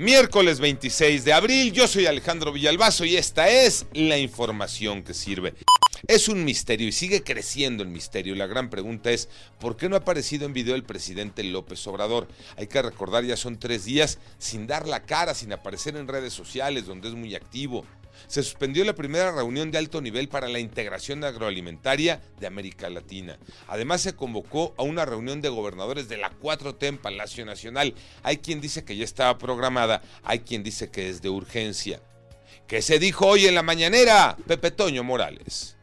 Miércoles 26 de abril, yo soy Alejandro Villalbazo y esta es la información que sirve. Es un misterio y sigue creciendo el misterio. La gran pregunta es, ¿por qué no ha aparecido en video el presidente López Obrador? Hay que recordar, ya son tres días sin dar la cara, sin aparecer en redes sociales, donde es muy activo. Se suspendió la primera reunión de alto nivel para la integración agroalimentaria de América Latina. Además se convocó a una reunión de gobernadores de la 4T en Palacio Nacional. Hay quien dice que ya estaba programada, hay quien dice que es de urgencia. ¿Qué se dijo hoy en la mañanera? Pepe Toño Morales.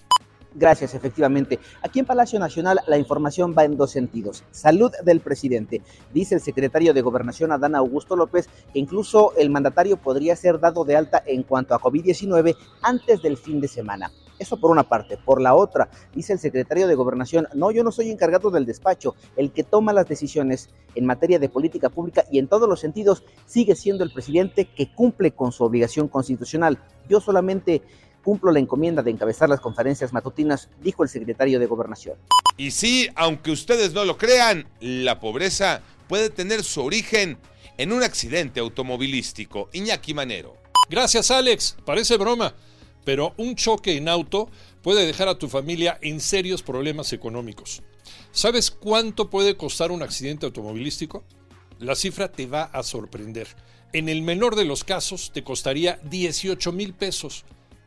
Gracias, efectivamente. Aquí en Palacio Nacional la información va en dos sentidos. Salud del presidente. Dice el secretario de Gobernación Adán Augusto López que incluso el mandatario podría ser dado de alta en cuanto a COVID-19 antes del fin de semana. Eso por una parte. Por la otra, dice el secretario de Gobernación, no, yo no soy encargado del despacho. El que toma las decisiones en materia de política pública y en todos los sentidos sigue siendo el presidente que cumple con su obligación constitucional. Yo solamente cumplo la encomienda de encabezar las conferencias matutinas, dijo el secretario de Gobernación. Y sí, aunque ustedes no lo crean, la pobreza puede tener su origen en un accidente automovilístico. Iñaki Manero. Gracias, Alex. Parece broma, pero un choque en auto puede dejar a tu familia en serios problemas económicos. ¿Sabes cuánto puede costar un accidente automovilístico? La cifra te va a sorprender. En el menor de los casos te costaría 18 mil pesos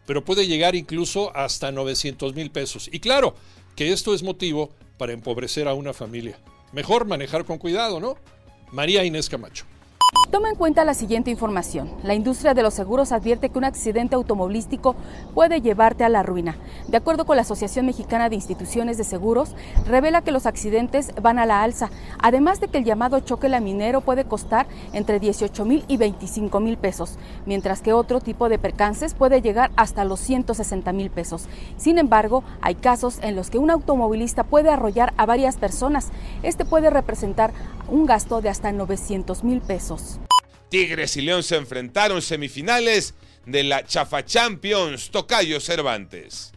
pero puede llegar incluso hasta 900 mil pesos. Y claro, que esto es motivo para empobrecer a una familia. Mejor manejar con cuidado, ¿no? María Inés Camacho. Toma en cuenta la siguiente información. La industria de los seguros advierte que un accidente automovilístico puede llevarte a la ruina. De acuerdo con la Asociación Mexicana de Instituciones de Seguros, revela que los accidentes van a la alza, además de que el llamado choque laminero puede costar entre 18 mil y 25 mil pesos, mientras que otro tipo de percances puede llegar hasta los 160 mil pesos. Sin embargo, hay casos en los que un automovilista puede arrollar a varias personas. Este puede representar un gasto de hasta 900 mil pesos. Tigres y León se enfrentaron semifinales de la Chafa Champions Tocayo Cervantes.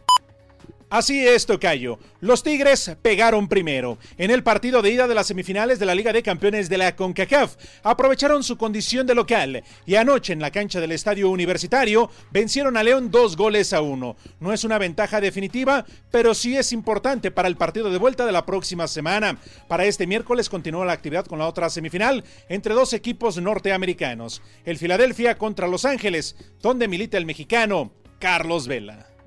Así es, Tocayo. Los Tigres pegaron primero. En el partido de ida de las semifinales de la Liga de Campeones de la CONCACAF, aprovecharon su condición de local y anoche en la cancha del Estadio Universitario vencieron a León dos goles a uno. No es una ventaja definitiva, pero sí es importante para el partido de vuelta de la próxima semana. Para este miércoles continúa la actividad con la otra semifinal entre dos equipos norteamericanos. El Filadelfia contra Los Ángeles, donde milita el mexicano Carlos Vela.